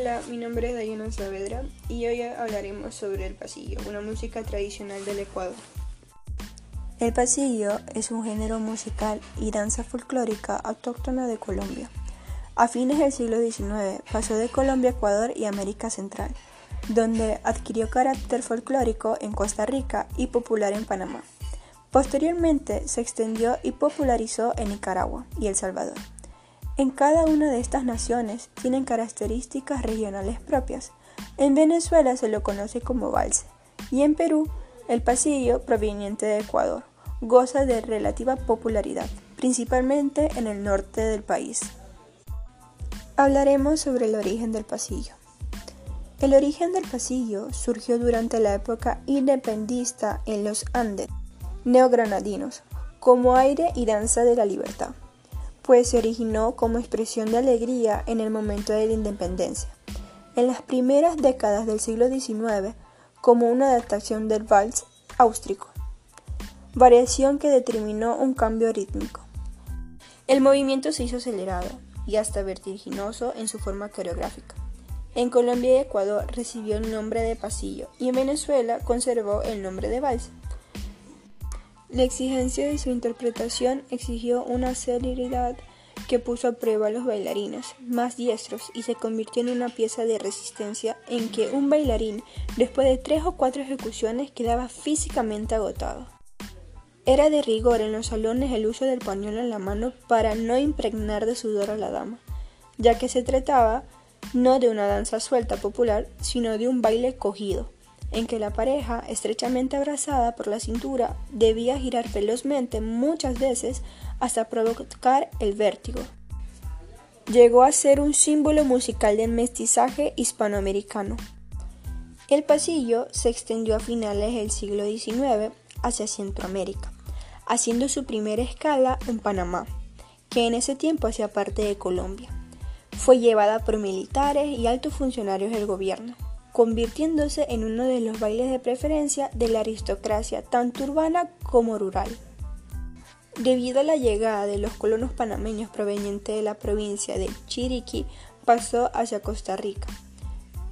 Hola, mi nombre es Dayana Saavedra y hoy hablaremos sobre el pasillo, una música tradicional del Ecuador. El pasillo es un género musical y danza folclórica autóctona de Colombia. A fines del siglo XIX pasó de Colombia a Ecuador y América Central, donde adquirió carácter folclórico en Costa Rica y popular en Panamá. Posteriormente se extendió y popularizó en Nicaragua y El Salvador. En cada una de estas naciones tienen características regionales propias. En Venezuela se lo conoce como valse y en Perú el pasillo proveniente de Ecuador goza de relativa popularidad, principalmente en el norte del país. Hablaremos sobre el origen del pasillo. El origen del pasillo surgió durante la época independista en los Andes neogranadinos, como aire y danza de la libertad pues se originó como expresión de alegría en el momento de la independencia. En las primeras décadas del siglo XIX, como una adaptación del vals áustrico, variación que determinó un cambio rítmico. El movimiento se hizo acelerado y hasta vertiginoso en su forma coreográfica. En Colombia y Ecuador recibió el nombre de pasillo y en Venezuela conservó el nombre de vals. La exigencia de su interpretación exigió una celeridad que puso a prueba a los bailarines más diestros y se convirtió en una pieza de resistencia en que un bailarín, después de tres o cuatro ejecuciones, quedaba físicamente agotado. Era de rigor en los salones el uso del pañuelo en la mano para no impregnar de sudor a la dama, ya que se trataba no de una danza suelta popular, sino de un baile cogido en que la pareja, estrechamente abrazada por la cintura, debía girar velozmente muchas veces hasta provocar el vértigo. Llegó a ser un símbolo musical del mestizaje hispanoamericano. El pasillo se extendió a finales del siglo XIX hacia Centroamérica, haciendo su primera escala en Panamá, que en ese tiempo hacía parte de Colombia. Fue llevada por militares y altos funcionarios del gobierno convirtiéndose en uno de los bailes de preferencia de la aristocracia tanto urbana como rural. Debido a la llegada de los colonos panameños provenientes de la provincia de Chiriquí, pasó hacia Costa Rica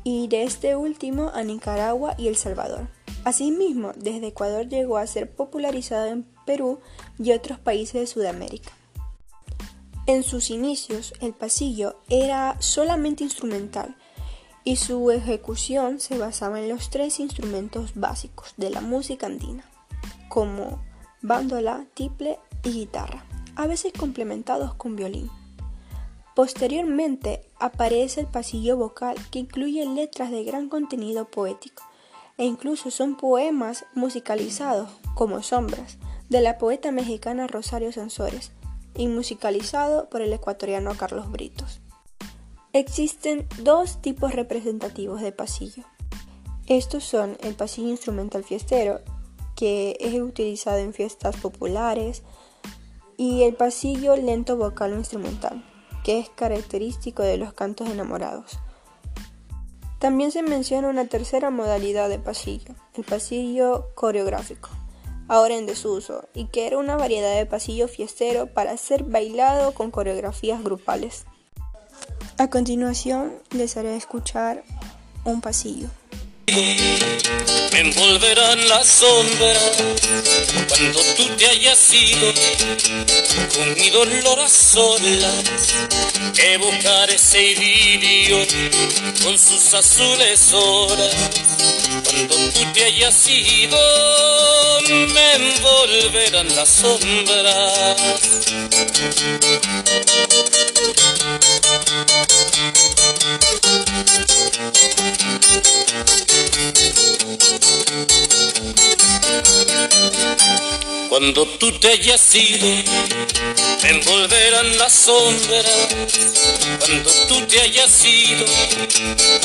y de este último a Nicaragua y El Salvador. Asimismo, desde Ecuador llegó a ser popularizado en Perú y otros países de Sudamérica. En sus inicios, el pasillo era solamente instrumental, y su ejecución se basaba en los tres instrumentos básicos de la música andina, como bandola, tiple y guitarra, a veces complementados con violín. Posteriormente aparece el pasillo vocal que incluye letras de gran contenido poético e incluso son poemas musicalizados como Sombras de la poeta mexicana Rosario Sansores y musicalizado por el ecuatoriano Carlos Britos. Existen dos tipos representativos de pasillo. Estos son el pasillo instrumental fiestero, que es utilizado en fiestas populares, y el pasillo lento vocal o instrumental, que es característico de los cantos enamorados. También se menciona una tercera modalidad de pasillo, el pasillo coreográfico, ahora en desuso, y que era una variedad de pasillo fiestero para ser bailado con coreografías grupales. A continuación les haré escuchar un pasillo. Me envolverán las sombras cuando tú te hayas ido con mi dolor a solas. Buscar ese idilio con sus azules horas. Cuando tú te hayas ido, me envolverán las sombras. Cuando tú te hayas ido, me envolverán las sombras. Cuando tú te hayas ido,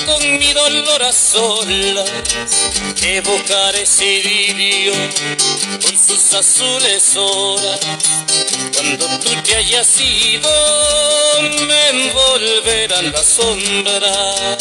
con mi dolor a solas, evocar ese idilio con sus azules horas. Cuando tú te hayas ido, me envolverán las sombras.